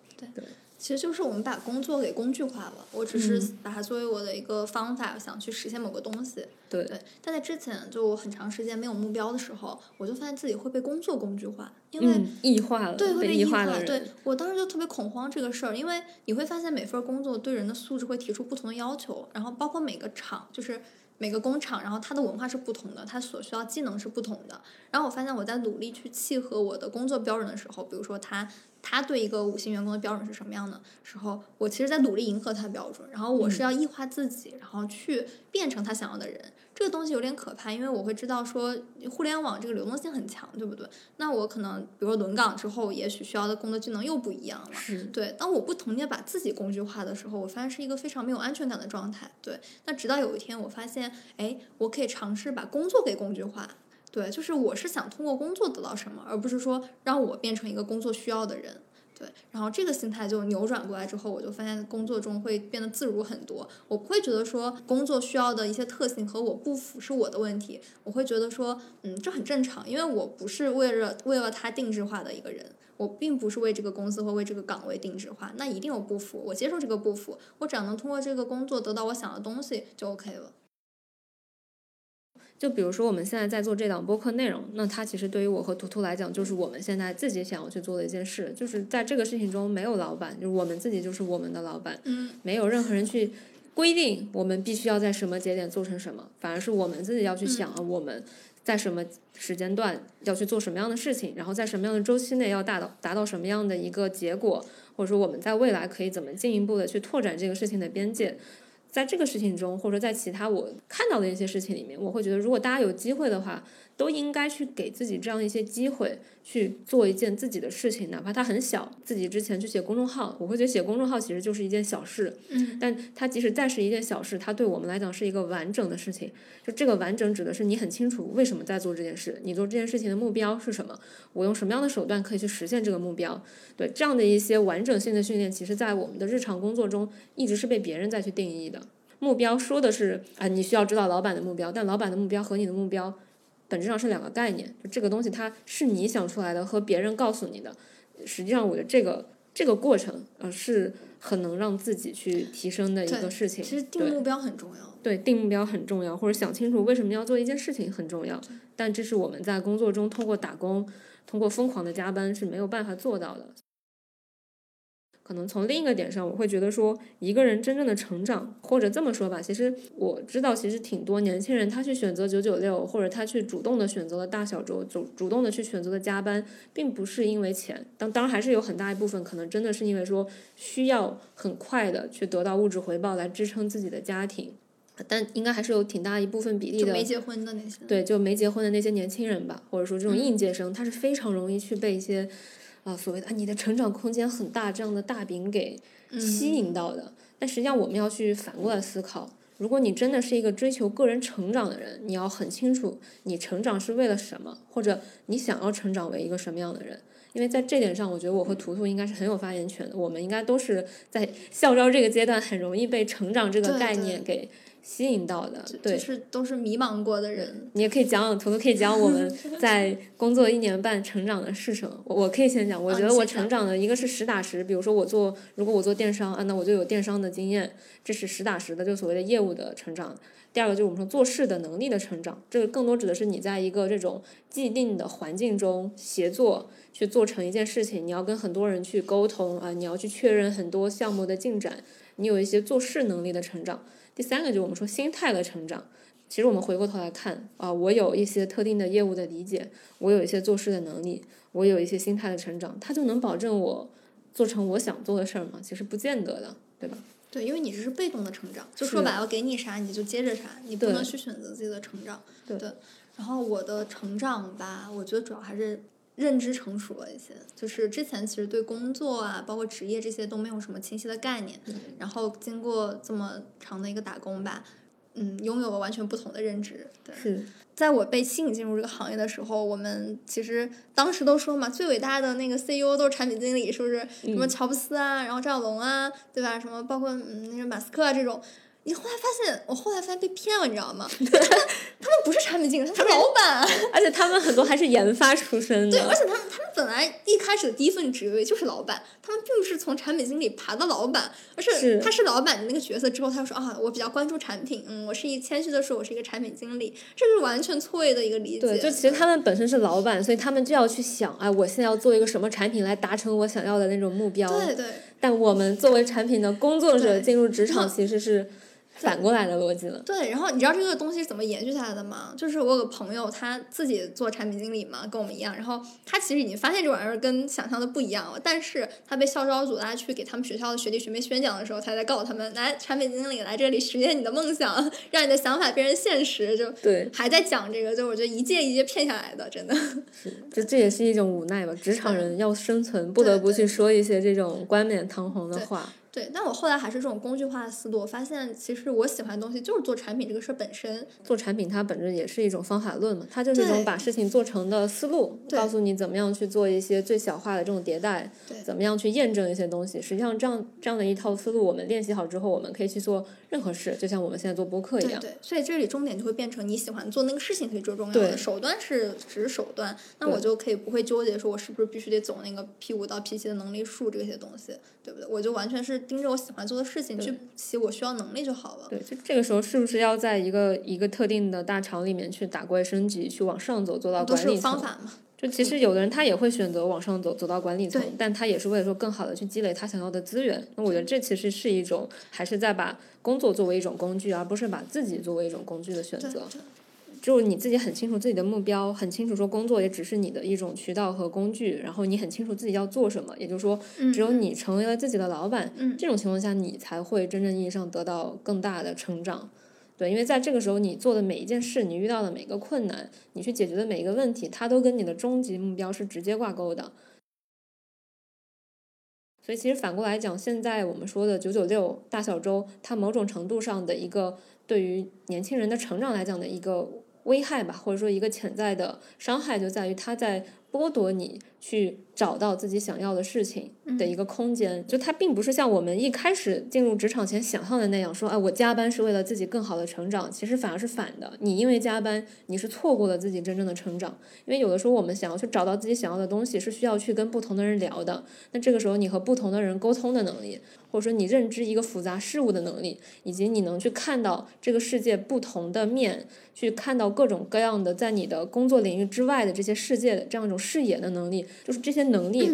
其实就是我们把工作给工具化了，我只是把它作为我的一个方法，想去实现某个东西。对对，但在之前就我很长时间没有目标的时候，我就发现自己会被工作工具化，因为、嗯，异化了，对会被异被化对我当时就特别恐慌这个事儿，因为你会发现每份工作对人的素质会提出不同的要求，然后包括每个厂就是。每个工厂，然后它的文化是不同的，它所需要技能是不同的。然后我发现我在努力去契合我的工作标准的时候，比如说他他对一个五星员工的标准是什么样的时候，我其实在努力迎合他的标准，然后我是要异化自己，然后去变成他想要的人。这个东西有点可怕，因为我会知道说互联网这个流动性很强，对不对？那我可能比如说轮岗之后，也许需要的工作技能又不一样了。是对，当我不同意把自己工具化的时候，我发现是一个非常没有安全感的状态。对，那直到有一天我发现，哎，我可以尝试把工作给工具化。对，就是我是想通过工作得到什么，而不是说让我变成一个工作需要的人。对，然后这个心态就扭转过来之后，我就发现工作中会变得自如很多。我不会觉得说工作需要的一些特性和我不符是我的问题，我会觉得说，嗯，这很正常，因为我不是为了为了他定制化的一个人，我并不是为这个公司或为这个岗位定制化，那一定有不符，我接受这个不符，我只要能通过这个工作得到我想的东西就 OK 了。就比如说我们现在在做这档播客内容，那它其实对于我和图图来讲，就是我们现在自己想要去做的一件事，就是在这个事情中没有老板，就是我们自己就是我们的老板，嗯，没有任何人去规定我们必须要在什么节点做成什么，反而是我们自己要去想啊，我们在什么时间段要去做什么样的事情，然后在什么样的周期内要达到达到什么样的一个结果，或者说我们在未来可以怎么进一步的去拓展这个事情的边界。在这个事情中，或者在其他我看到的一些事情里面，我会觉得，如果大家有机会的话，都应该去给自己这样一些机会，去做一件自己的事情，哪怕它很小。自己之前去写公众号，我会觉得写公众号其实就是一件小事，嗯，但它即使再是一件小事，它对我们来讲是一个完整的事情。就这个完整指的是你很清楚为什么在做这件事，你做这件事情的目标是什么，我用什么样的手段可以去实现这个目标。对这样的一些完整性的训练，其实在我们的日常工作中一直是被别人再去定义的。目标说的是啊，你需要知道老板的目标，但老板的目标和你的目标本质上是两个概念。就这个东西，它是你想出来的，和别人告诉你的。实际上，我觉得这个这个过程，呃，是很能让自己去提升的一个事情。其实定对目标很重要。对，定目标很重要，或者想清楚为什么要做一件事情很重要。但这是我们在工作中通过打工、通过疯狂的加班是没有办法做到的。可能从另一个点上，我会觉得说，一个人真正的成长，或者这么说吧，其实我知道，其实挺多年轻人他去选择九九六，或者他去主动的选择了大小周，主主动的去选择了加班，并不是因为钱，当当然还是有很大一部分可能真的是因为说需要很快的去得到物质回报来支撑自己的家庭，但应该还是有挺大一部分比例的就没结婚的那些。对，就没结婚的那些年轻人吧，或者说这种应届生，他是非常容易去被一些啊、所谓的啊你的成长空间很大这样的大饼给吸引到的。但实际上我们要去反过来思考，如果你真的是一个追求个人成长的人，你要很清楚你成长是为了什么，或者你想要成长为一个什么样的人。因为在这点上，我觉得我和图图应该是很有发言权的。我们应该都是在 校招这个阶段很容易被成长这个概念给吸引到的。对，就是都是迷茫过的人。你也可以讲，图图可以讲我们 在工作一年半成长的是什么。我我可以先讲，我啊觉得我成长的一个是实打实，比如说我做，如果我做电商啊，那我就有电商的经验，这是实打实的，就所谓的业务的成长。第二个就是我们说做事的能力的成长，这个更多指的是你在一个这种既定的环境中协作去做成一件事情，你要跟很多人去沟通啊，你要去确认很多项目的进展，你有一些做事能力的成长。第三个就是我们说心态的成长。其实我们回过头来看啊，我有一些特定的业务的理解，我有一些做事的能力，我有一些心态的成长，它就能保证我做成我想做的事儿吗？其实不见得的，对吧？对，因为你这是被动的成长，就说白了，给你啥你就接着啥，你不能去选择自己的成长。对然后我的成长吧，我觉得主要还是认知成熟了一些，就是之前其实对工作啊，包括职业这些都没有什么清晰的概念，然后经过这么长的一个打工吧，嗯，拥有了完全不同的认知。对，是，在我被吸引进入这个行业的时候，我们其实当时都说嘛，最伟大的那个 CEO 都是产品经理，是不是？什么乔布斯啊，然后张小龙啊，对吧？什么包括嗯那个马斯克啊这种。你后来发现，我后来发现被骗了，你知道吗？他们他们不是产品经理，他们是老板。而且他们很多还是研发出身对，而，且他们他们本来一开始的第一份职位就是老板，他们并不是从产品经理爬到老板，而是是他是老板的那个角色之后，他就说啊，我比较关注产品，嗯，我是一谦虚的说，我是一个产品经理，这是完全错位的一个理解。对，就其实他们本身是老板，所以他们就要去想，哎，我现在要做一个什么产品来达成我想要的那种目标。对对但我们作为产品的工作者进入职场，其实是反过来的逻辑了。对，然后你知道这个东西是怎么延续下来的吗？就是我有个朋友，他自己做产品经理嘛，跟我们一样，然后他其实已经发现这玩意儿跟想象的不一样了，但是他被校招组拉去给他们学校的学弟学妹宣讲的时候，他才告诉他们，来，产品经理来这里实现你的梦想，让你的想法变成现实，就对，还在讲这个，就我觉得一届一届骗下来的，真的。就这也是一种无奈吧。职场人要生存，不得不去说一些这种冠冕堂皇的话。对，但我后来还是这种工具化的思路，我发现其实我喜欢的东西就是做产品这个事儿本身。做产品它本质也是一种方法论嘛，它就是一种把事情做成的思路，告诉你怎么样去做一些最小化的这种迭代，怎么样去验证一些东西。实际上，这样这样的一套思路，我们练习好之后，我们可以去做任何事，就像我们现在做播客一样。对对，所以这里重点就会变成你喜欢做那个事情才是最重要对的，手段是只是手段，那我就可以不会纠结说我是不是必须得走那个 P 五到 P 七的能力树这些东西，对不对？我就完全是盯着我喜欢做的事情去补齐我需要能力就好了。对，就这个时候是不是要在一个一个特定的大厂里面去打怪升级，去往上走，做到管理层？方法嘛，就其实有的人他也会选择往上走，走到管理层，但他也是为了说更好的去积累他想要的资源。那我觉得这其实是一种，还是在把工作作为一种工具，而不是把自己作为一种工具的选择。就是你自己很清楚自己的目标，很清楚说工作也只是你的一种渠道和工具，然后你很清楚自己要做什么，也就是说，嗯只有你成为了自己的老板，嗯这种情况下你才会真正意义上得到更大的成长。对，因为在这个时候，你做的每一件事，你遇到的每个困难，你去解决的每一个问题，它都跟你的终极目标是直接挂钩的。所以，其实反过来讲，现在我们说的九九六大小周，它某种程度上的一个对于年轻人的成长来讲的一个危害吧，或者说一个潜在的伤害，就在于它在剥夺你去找到自己想要的事情的一个空间。就它并不是像我们一开始进入职场前想象的那样，说，哎，我加班是为了自己更好的成长。其实反而是反的，你因为加班，你是错过了自己真正的成长。因为有的时候我们想要去找到自己想要的东西，是需要去跟不同的人聊的。那这个时候，你和不同的人沟通的能力，或者说你认知一个复杂事物的能力，以及你能去看到这个世界不同的面，去看到各种各样的在你的工作领域之外的这些世界的这样一种视野的能力，就是这些能力，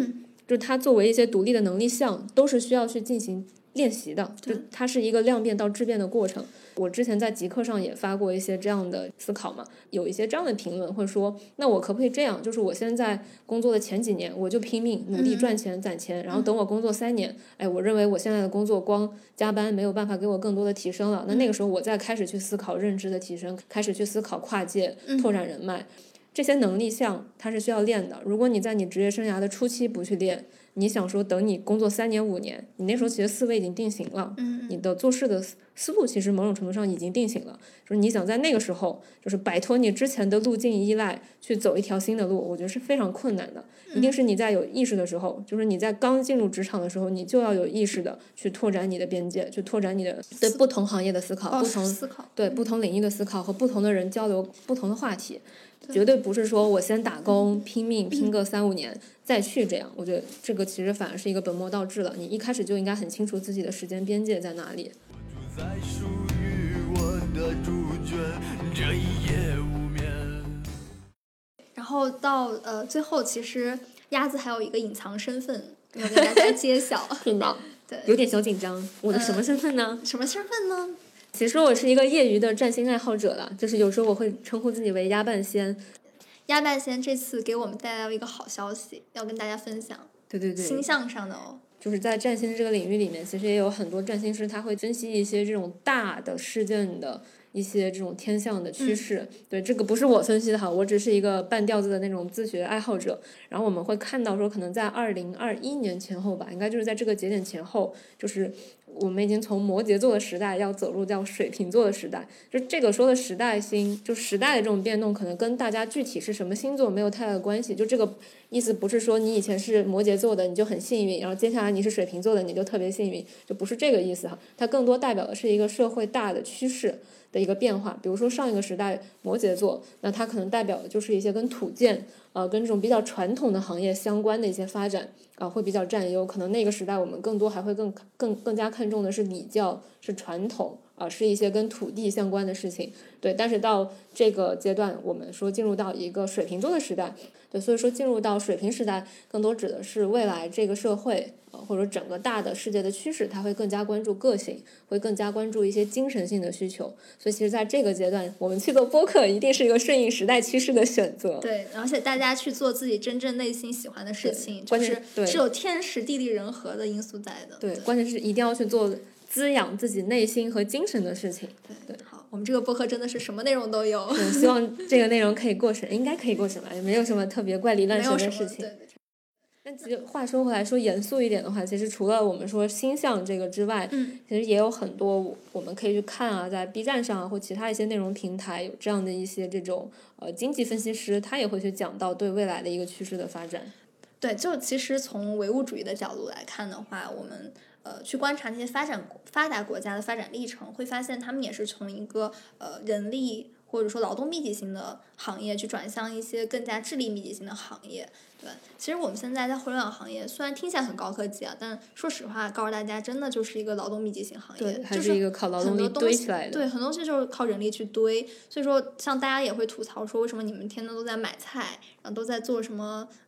就是它作为一些独立的能力项，都是需要去进行练习的，就它是一个量变到质变的过程。我之前在极客上也发过一些这样的思考嘛，有一些这样的评论会说，那我可不可以这样？就是我现在工作的前几年，我就拼命努力赚钱攒钱，然后等我工作三年，哎，我认为我现在的工作光加班没有办法给我更多的提升了，那那个时候我再开始去思考认知的提升，开始去思考跨界拓展人脉。这些能力项它是需要练的。如果你在你职业生涯的初期不去练，你想说等你工作三年五年，你那时候其实思维已经定型了，嗯你的做事的思思路其实某种程度上已经定型了。就是你想在那个时候，就是摆脱你之前的路径依赖，去走一条新的路，我觉得是非常困难的。一定是你在有意识的时候，就是你在刚进入职场的时候，你就要有意识的去拓展你的边界，去拓展你的对不同行业的思考，哦不同思考，对不同领域的思考和不同的人交流不同的话题，绝对不是说我先打工拼命拼个三五年再去这样。我觉得这个其实反而是一个本末倒置了。你一开始就应该很清楚自己的时间边界在哪里。在属于我的主角，这一夜无眠。然后到呃最后，其实鸭子还有一个隐藏身份 没有跟大家揭晓。天哪，对，有点小紧张。我的什么呃身份呢？什么身份呢？其实我是一个业余的占星爱好者了，就是有时候我会称呼自己为鸭半仙。鸭半仙这次给我们带来了一个好消息，要跟大家分享，对对对，星象上的哦。就是在占星这个领域里面，其实也有很多占星师，他会分析一些这种大的事件的一些这种天象的趋势。对，这个不是我分析的哈，我只是一个半吊子的那种自学爱好者。然后我们会看到说，可能在二零二一年前后吧，应该就是在这个节点前后，就是我们已经从摩羯座的时代要走入叫水瓶座的时代。就这个说的时代星，就时代的这种变动，可能跟大家具体是什么星座没有太大的关系。就这个意思不是说你以前是摩羯座的你就很幸运，然后接下来你是水瓶座的你就特别幸运，就不是这个意思哈。它更多代表的是一个社会大的趋势的一个变化。比如说上一个时代摩羯座，那它可能代表的就是一些跟土建呃跟这种比较传统的行业相关的一些发展啊、会比较占优。可能那个时代我们更多还会更更更加看重的是礼教是传统啊、是一些跟土地相关的事情。对，但是到这个阶段，我们说进入到一个水瓶座的时代，对，所以说进入到水瓶时代，更多指的是未来这个社会，呃，或者整个大的世界的趋势，它会更加关注个性，会更加关注一些精神性的需求。所以其实在这个阶段，我们去做播客一定是一个顺应时代趋势的选择。对，而且大家去做自己真正内心喜欢的事情，就关键是是有天时地利人和的因素在的。对，关键是一定要去做滋养自己内心和精神的事情。对，好，我们这个播客真的是什么内容都有，对 希望这个内容可以过审，应该可以过审吧，也没有什么特别怪力乱神的事情。对对但其实话说回来，说严肃一点的话，其实除了我们说星象这个之外，嗯其实也有很多我们可以去看啊，在 B 站上啊或其他一些内容平台有这样的一些这种呃经济分析师，他也会去讲到对未来的一个趋势的发展。对，就其实从唯物主义的角度来看的话，我们呃去观察那些发展发达国家的发展历程，会发现他们也是从一个呃人力或者说劳动密集型的行业去转向一些更加智力密集型的行业。对，其实我们现在在互联网行业虽然听起来很高科技啊，但说实话，告诉大家真的就是一个劳动密集型行业，对，还就是一个靠劳很动力堆起来的。对，很多东西就是靠人力去堆。所以说，像大家也会吐槽说，为什么你们天天都在买菜，然后都在做什么，呃，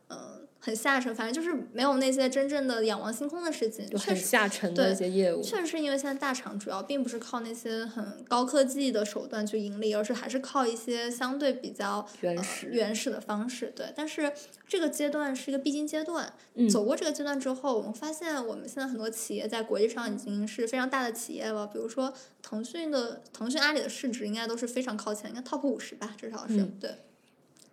很下沉，反正就是没有那些真正的仰望星空的事情。就很确实，下沉的对一些业务。确实是因为现在大厂主要并不是靠那些很高科技的手段去盈利，而是还是靠一些相对比较呃原始原始的方式。对，但是这个阶段是一个必经阶段。嗯走过这个阶段之后，我们发现我们现在很多企业在国际上已经是非常大的企业了。比如说腾讯的腾讯、阿里的市值应该都是非常靠前，应该 top 五十吧，至少是、嗯对。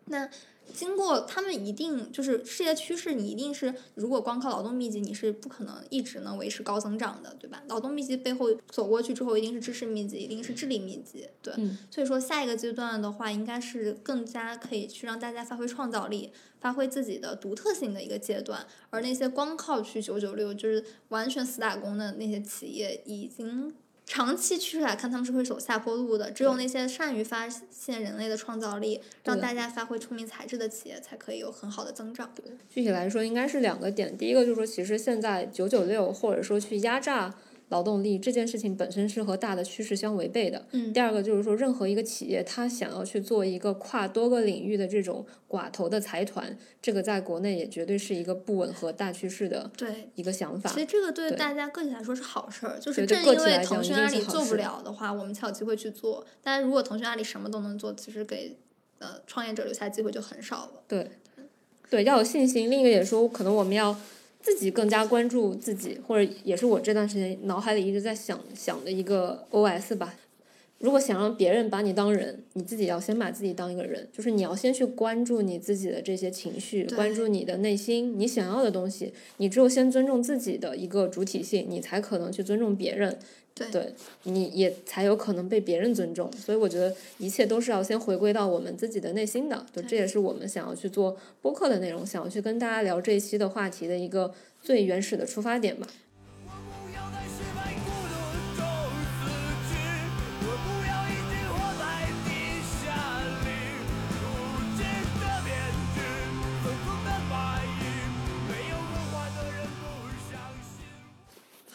那经过他们一定就是世界趋势，你一定是如果光靠劳动密集，你是不可能一直能维持高增长的，对吧？劳动密集背后走过去之后，一定是知识密集，一定是智力密集，对。嗯所以说下一个阶段的话，应该是更加可以去让大家发挥创造力，发挥自己的独特性的一个阶段。而那些光靠去九九六，就是完全死打工的那些企业，已经长期趋势来看，他们是会走下坡路的。只有那些善于发现人类的创造力，让大家发挥聪明才智的企业，才可以有很好的增长。具体来说，应该是两个点。第一个就是说，其实现在九九六或者说去压榨劳动力这件事情本身是和大的趋势相违背的。嗯第二个就是说，任何一个企业它想要去做一个跨多个领域的这种寡头的财团，这个在国内也绝对是一个不吻合大趋势的对。一个想法其。实这个对对大家个体来说是好事儿，就是正因为腾讯、阿里做不了的话，我们才有机会去做。但是如果腾讯、阿里什么都能做，其实给呃创业者留下机会就很少了。对，对，要有信心。另一个也说，可能我们要自己更加关注自己，或者也是我这段时间脑海里一直在想想的一个 OS 吧。如果想让别人把你当人，你自己要先把自己当一个人，就是你要先去关注你自己的这些情绪，关注你的内心，你想要的东西。你只有先尊重自己的一个主体性，你才可能去尊重别人。对对，你也才有可能被别人尊重。所以我觉得一切都是要先回归到我们自己的内心的。就这也是我们想要去做播客的内容，想要去跟大家聊这一期的话题的一个最原始的出发点吧。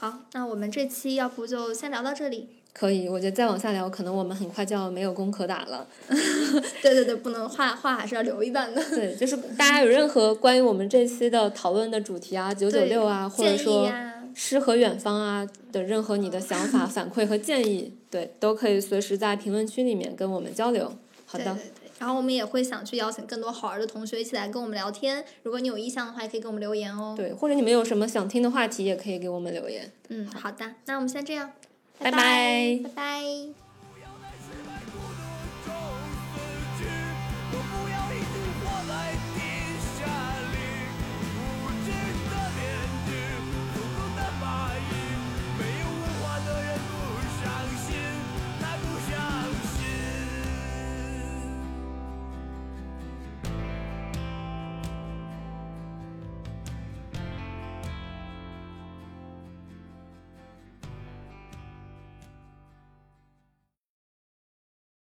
好，那我们这期要不就先聊到这里。可以，我觉得再往下聊，可能我们很快就要没有工可打了。对对对，不能话话还是要留一半的。对，就是大家有任何关于我们这期的讨论的主题啊，九九六啊，或者说诗和远方啊的任何你的想法、反馈和建议，对，都可以随时在评论区里面跟我们交流。好的，对对对，然后我们也会想去邀请更多好玩的同学一起来跟我们聊天。如果你有意向的话，也可以给我们留言哦。对，或者你们有什么想听的话题，也可以给我们留言。嗯，好的，那我们先这样，拜拜拜拜拜。